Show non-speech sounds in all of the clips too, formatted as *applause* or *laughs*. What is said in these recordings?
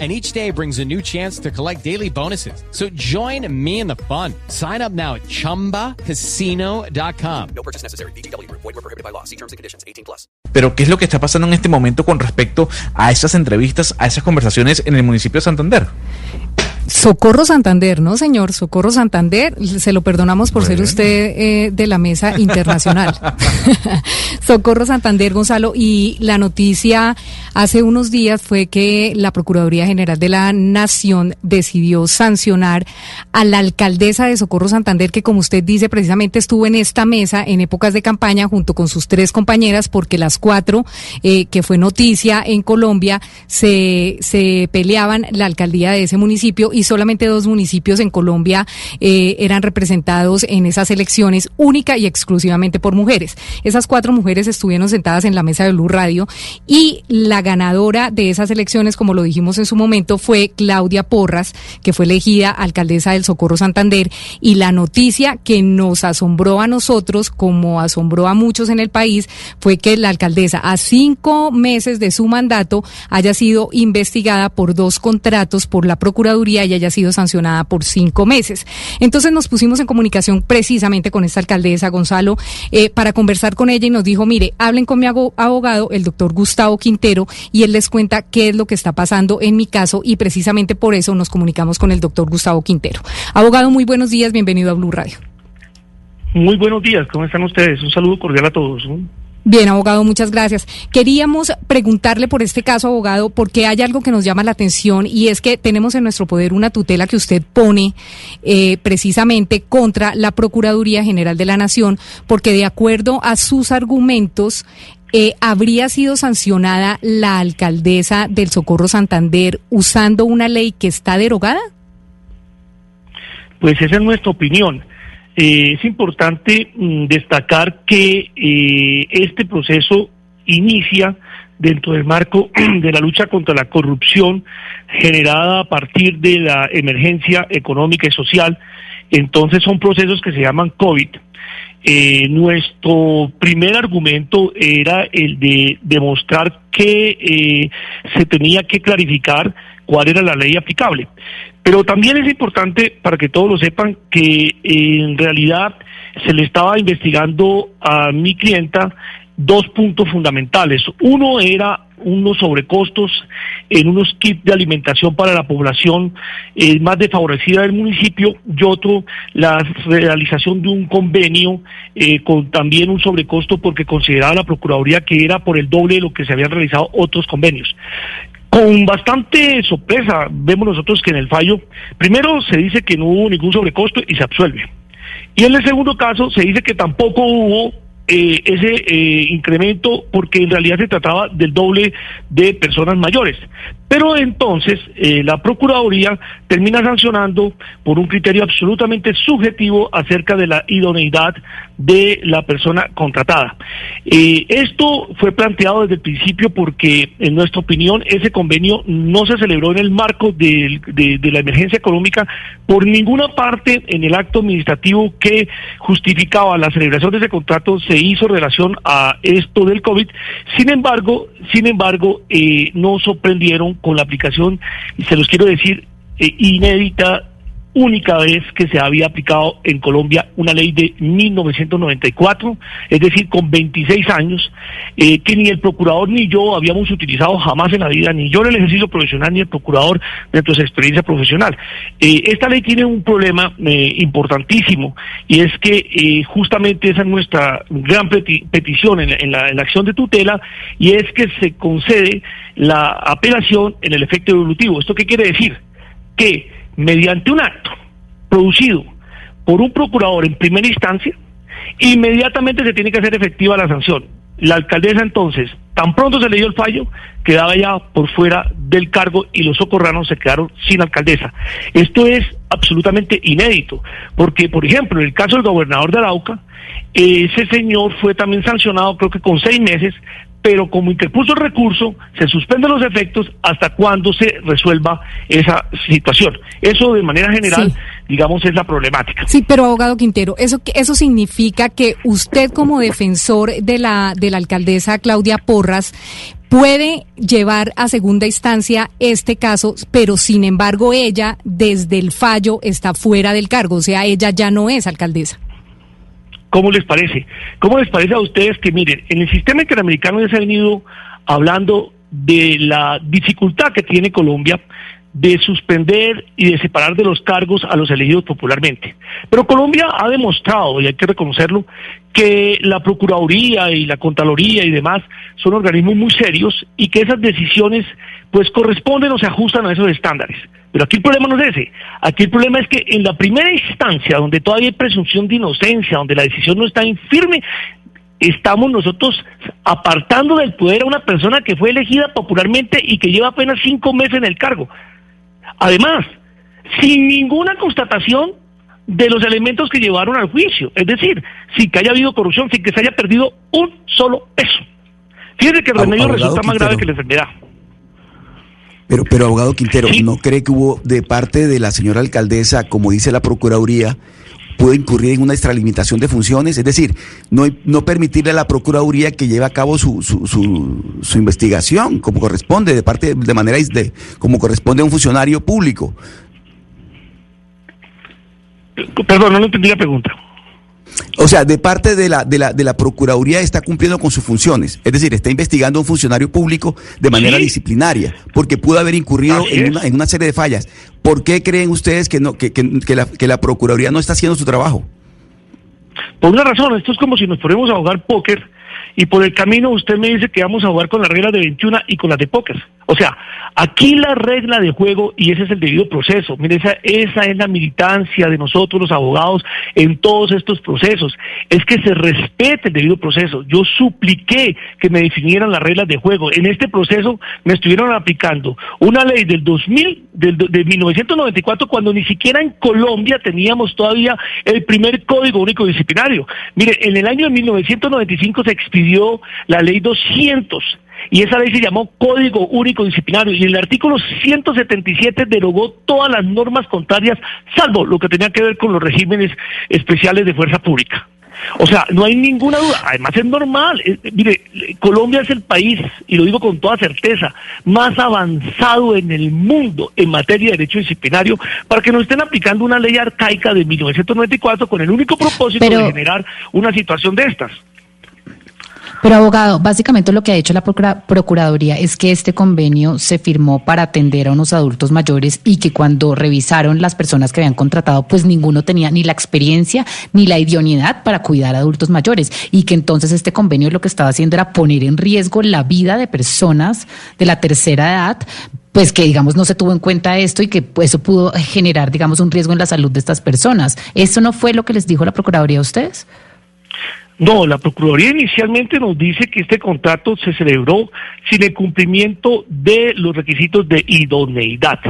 and each day brings a new chance to collect daily bonuses. So join me in the fun. Sign up now at ChumbaCasino.com. No purchase necessary. BGW. Void were prohibited by law. See terms and conditions. 18 plus. Pero, ¿qué es lo que está pasando en este momento con respecto a esas entrevistas, a esas conversaciones en el municipio de Santander? Socorro Santander, ¿no, señor? Socorro Santander, se lo perdonamos por ser usted eh, de la mesa internacional. *laughs* Socorro Santander, Gonzalo, y la noticia hace unos días fue que la Procuraduría General de la Nación decidió sancionar a la alcaldesa de Socorro Santander, que como usted dice, precisamente estuvo en esta mesa en épocas de campaña junto con sus tres compañeras, porque las cuatro, eh, que fue noticia en Colombia, se, se peleaban la alcaldía de ese municipio y solamente dos municipios en Colombia eh, eran representados en esas elecciones única y exclusivamente por mujeres. Esas cuatro mujeres estuvieron sentadas en la mesa de Blue Radio y la ganadora de esas elecciones, como lo dijimos en su momento, fue Claudia Porras, que fue elegida alcaldesa del Socorro Santander. Y la noticia que nos asombró a nosotros, como asombró a muchos en el país, fue que la alcaldesa, a cinco meses de su mandato, haya sido investigada por dos contratos por la Procuraduría y haya sido sancionada por cinco meses. Entonces nos pusimos en comunicación precisamente con esta alcaldesa, Gonzalo, eh, para conversar con ella y nos dijo, mire, hablen con mi abogado, el doctor Gustavo Quintero, y él les cuenta qué es lo que está pasando en mi caso y precisamente por eso nos comunicamos con el doctor Gustavo Quintero. Abogado, muy buenos días, bienvenido a Blue Radio. Muy buenos días, ¿cómo están ustedes? Un saludo cordial a todos. Bien, abogado, muchas gracias. Queríamos preguntarle por este caso, abogado, porque hay algo que nos llama la atención y es que tenemos en nuestro poder una tutela que usted pone eh, precisamente contra la Procuraduría General de la Nación, porque de acuerdo a sus argumentos, eh, ¿habría sido sancionada la alcaldesa del Socorro Santander usando una ley que está derogada? Pues esa es nuestra opinión. Eh, es importante mm, destacar que eh, este proceso inicia dentro del marco *clears throat* de la lucha contra la corrupción generada a partir de la emergencia económica y social. Entonces son procesos que se llaman COVID. Eh, nuestro primer argumento era el de demostrar que se tenía que clarificar cuál era la ley aplicable. Pero también es importante para que todos lo sepan que eh, en realidad se le estaba investigando a mi clienta dos puntos fundamentales. Uno era unos sobrecostos en unos kits de alimentación para la población eh, más desfavorecida del municipio y otro la realización de un convenio eh, con también un sobrecosto porque consideraba la Procuraduría que era por el doble de lo que se habían realizado otros convenios. Con bastante sorpresa vemos nosotros que en el fallo, primero se dice que no hubo ningún sobrecosto y se absuelve. Y en el segundo caso se dice que tampoco hubo eh, ese eh, incremento porque en realidad se trataba del doble de personas mayores. Pero entonces eh, la Procuraduría termina sancionando por un criterio absolutamente subjetivo acerca de la idoneidad de la persona contratada. esto fue planteado desde el principio porque, en nuestra opinión, ese convenio no se celebró en el marco de, de la emergencia económica por ninguna parte en el acto administrativo que justificaba la celebración de ese contrato se hizo relación a esto del COVID. Sin embargo, sin embargo, eh, no sorprendieron con la aplicación, y se los quiero decir, eh, inédita única vez que se había aplicado en Colombia una ley de 1994, es decir, con 26 años, eh, que ni el procurador ni yo habíamos utilizado jamás en la vida, ni yo en el ejercicio profesional, ni el procurador de su experiencia profesional. Eh, esta ley tiene un problema eh, importantísimo y es que justamente esa es nuestra gran petición en, la, en la acción de tutela y es que se concede la apelación en el efecto evolutivo. ¿Esto qué quiere decir? Que mediante un acto producido por un procurador en primera instancia, inmediatamente se tiene que hacer efectiva la sanción. La alcaldesa entonces Tan pronto se le dio el fallo, quedaba ya por fuera del cargo y los socorranos se quedaron sin alcaldesa. Esto es absolutamente inédito, porque, por ejemplo, en el caso del gobernador de Arauca, ese señor fue también sancionado, creo que con seis meses, pero como interpuso el recurso, se suspenden los efectos hasta cuando se resuelva esa situación. Eso de manera general, digamos, es la problemática. Sí, pero abogado Quintero, eso eso significa que usted como defensor de la de la alcaldesa Claudia Porras puede llevar a segunda instancia este caso, pero sin embargo ella desde el fallo está fuera del cargo, o sea, ella ya no es alcaldesa. ¿Cómo les parece? ¿Cómo les parece a ustedes que, miren, en el sistema interamericano ya se ha venido hablando de la dificultad que tiene Colombia de suspender y de separar de los cargos a los elegidos popularmente. Pero Colombia ha demostrado, y hay que reconocerlo, que la Procuraduría y la Contraloría y demás son organismos muy serios y que esas decisiones pues corresponden o se ajustan a esos estándares. Pero aquí el problema no es ese. Aquí el problema es que en la primera instancia, donde todavía hay presunción de inocencia, donde la decisión no está firme, estamos nosotros apartando del poder a una persona que fue elegida popularmente y que lleva apenas cinco meses en el cargo. Además, sin ninguna constatación de los elementos que llevaron al juicio, es decir, sin que haya habido corrupción, sin que se haya perdido un solo peso. Fíjense que el remedio resulta más grave que la enfermedad. Pero, pero abogado Quintero, ¿no cree que hubo de parte de la señora alcaldesa, como dice la Procuraduría, puede incurrir en una extralimitación de funciones? Es decir, no, no permitirle a la Procuraduría que lleve a cabo su, su, su, investigación como corresponde, de parte de manera de, como corresponde a un funcionario público. Perdón, no entendí la pregunta. O sea, de parte de la, de la, de la Procuraduría está cumpliendo con sus funciones. Es decir, está investigando a un funcionario público de manera disciplinaria, porque pudo haber incurrido en una, en una, serie de fallas. ¿Por qué creen ustedes que, no, que, que, que, la, que la Procuraduría no está haciendo su trabajo? Por una razón, esto es como si nos ponemos a jugar póker y por el camino usted me dice que vamos a jugar con la regla de 21 y con las de póker. O sea, aquí la regla de juego, y ese es el debido proceso, mire, esa, esa es la militancia de nosotros los abogados en todos estos procesos, es que se respete el debido proceso. Yo supliqué que me definieran las reglas de juego. En este proceso me estuvieron aplicando una ley del 2000, del, de 1994, cuando ni siquiera en Colombia teníamos todavía el primer código único disciplinario. Mire, en el año de 1995 se expidió la ley 200 y esa ley se llamó Código Único Disciplinario y el artículo 177 derogó todas las normas contrarias, salvo lo que tenía que ver con los regímenes especiales de fuerza pública. O sea, no hay ninguna duda. Además es normal. Eh, mire, Colombia es el país, y lo digo con toda certeza, más avanzado en el mundo en materia de derecho disciplinario para que nos estén aplicando una ley arcaica de 1994 con el único propósito de generar una situación de estas. Pero abogado, básicamente lo que ha hecho la Procuraduría es que este convenio se firmó para atender a unos adultos mayores y que cuando revisaron las personas que habían contratado, pues ninguno tenía ni la experiencia ni la idoneidad para cuidar a adultos mayores y que entonces este convenio lo que estaba haciendo era poner en riesgo la vida de personas de la tercera edad pues que digamos no se tuvo en cuenta esto y que eso pudo generar digamos un riesgo en la salud de estas personas. ¿Eso no fue lo que les dijo la Procuraduría a ustedes? No, la Procuraduría inicialmente nos dice que este contrato se celebró sin el cumplimiento de los requisitos de idoneidad.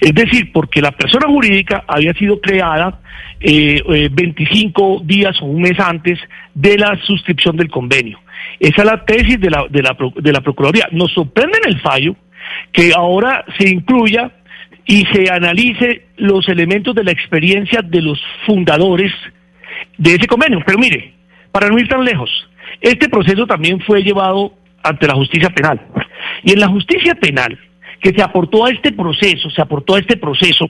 Es decir, porque la persona jurídica había sido creada eh, 25 eh, días o un mes antes de la suscripción del convenio. Esa es la tesis de la, de la, de la Procuraduría. Nos sorprende en el fallo que ahora se incluya y se analice los elementos de la experiencia de los fundadores de ese convenio. Pero mire, para no ir tan lejos, este proceso también fue llevado ante la justicia penal. Y en la justicia penal, que se aportó a este proceso, se aportó a este proceso,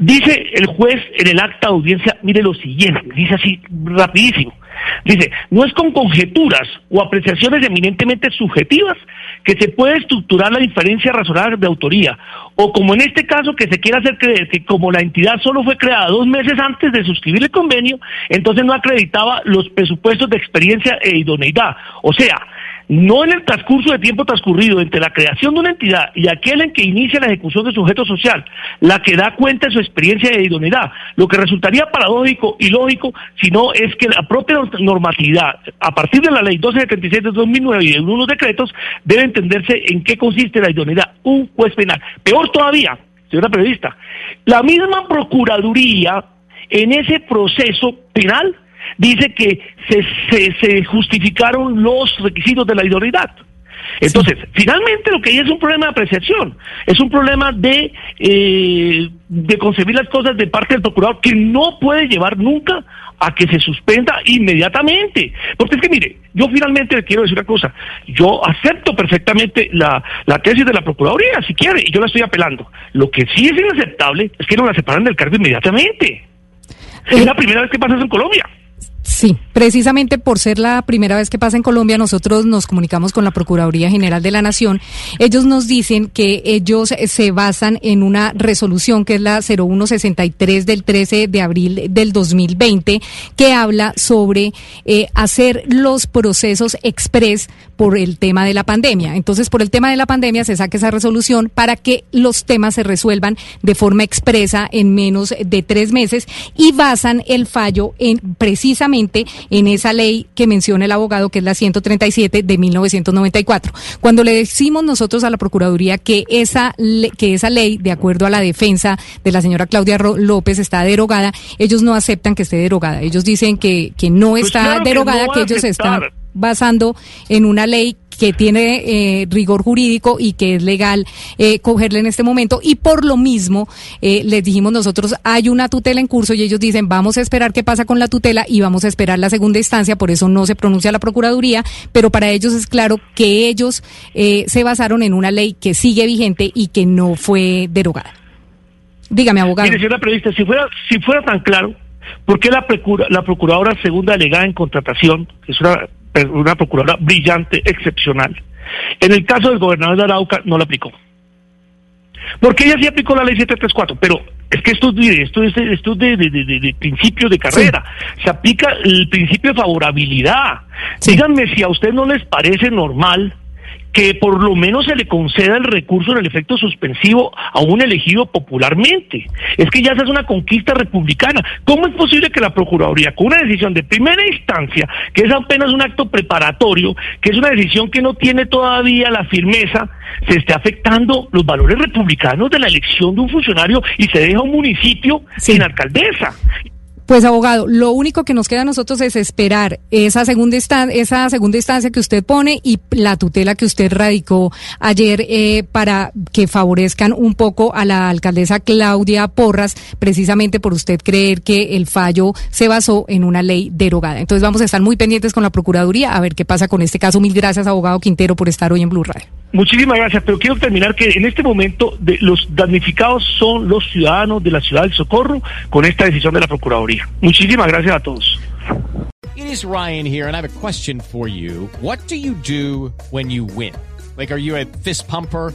dice el juez en el acta de audiencia, mire lo siguiente, dice así rapidísimo. Dice, no es con conjeturas o apreciaciones eminentemente subjetivas que se puede estructurar la diferencia razonable de autoría, o como en este caso que se quiera hacer creer que como la entidad solo fue creada dos meses antes de suscribir el convenio, entonces no acreditaba los presupuestos de experiencia e idoneidad. O sea, no en el transcurso de tiempo transcurrido entre la creación de una entidad y aquel en que inicia la ejecución de sujeto social, la que da cuenta de su experiencia de idoneidad. Lo que resultaría paradójico y lógico, si no es que la propia normatividad, a partir de la ley 1277 de 2009 y de unos decretos, debe entenderse en qué consiste la idoneidad, un juez penal. Peor todavía, señora periodista, la misma Procuraduría en ese proceso penal dice que se, se, justificaron los requisitos de la idoneidad. Entonces, finalmente lo que hay es un problema de apreciación, es un problema de, eh, de concebir las cosas de parte del procurador que no puede llevar nunca a que se suspenda inmediatamente. Porque es que, mire, yo finalmente le quiero decir una cosa, yo acepto perfectamente la, la tesis de la Procuraduría, si quiere, y yo la estoy apelando. Lo que sí es inaceptable es que no la separan del cargo inmediatamente. Es la primera vez que pasa eso en Colombia. Sí, precisamente por ser la primera vez que pasa en Colombia, nosotros nos comunicamos con la Procuraduría General de la Nación. Ellos nos dicen que ellos se basan en una resolución que es la 0163 del 13 de abril del 2020, que habla sobre eh, hacer los procesos express por el tema de la pandemia. Entonces, por el tema de la pandemia se saca esa resolución para que los temas se resuelvan de forma expresa en menos de tres meses y basan el fallo en precisamente en esa ley que menciona el abogado, que es la 137 de 1994. Cuando le decimos nosotros a la Procuraduría que esa, que esa ley, de acuerdo a la defensa de la señora Claudia López, está derogada, ellos no aceptan que esté derogada. Ellos dicen que, que no pues está derogada, que, ellos están basando en una ley que tiene eh, rigor jurídico y que es legal eh, cogerle en este momento. Y por lo mismo, eh, les dijimos nosotros, hay una tutela en curso y ellos dicen, vamos a esperar qué pasa con la tutela y vamos a esperar la segunda instancia, por eso no se pronuncia la Procuraduría, pero para ellos es claro que ellos se basaron en una ley que sigue vigente y que no fue derogada. Dígame, abogado. Mire, señora periodista, si fuera, si fuera tan claro, ¿por qué la, la Procuradora Segunda Delegada en Contratación, es una una procuradora brillante, excepcional. En el caso del gobernador de Arauca no la aplicó. Porque ella sí aplicó la ley 734, pero es que esto, esto, es, esto de, de, de, de principio de carrera. Se aplica el principio de favorabilidad. Díganme si a usted no les parece normal que por lo menos se le conceda el recurso en el efecto suspensivo a un elegido popularmente. Es que ya esa es una conquista republicana. ¿Cómo es posible que la Procuraduría, con una decisión de primera instancia, que es apenas un acto preparatorio, que es una decisión que no tiene todavía la firmeza, se esté afectando los valores republicanos de la elección de un funcionario y se deja un municipio sin alcaldesa? Pues abogado, lo único que nos queda a nosotros es esperar esa segunda, esa segunda instancia que usted pone y la tutela que usted radicó ayer eh, para que favorezcan un poco a la alcaldesa Claudia Porras, precisamente por usted creer que el fallo se basó en una ley derogada. Entonces vamos a estar muy pendientes con la Procuraduría a ver qué pasa con este caso. Mil gracias, abogado Quintero, por estar hoy en Blue Radio. Muchísimas gracias, pero quiero terminar que en este momento de, los damnificados son los ciudadanos de la ciudad del Socorro con esta decisión de la Procuraduría. Muchísimas gracias a todos. Like, are you a fist pumper?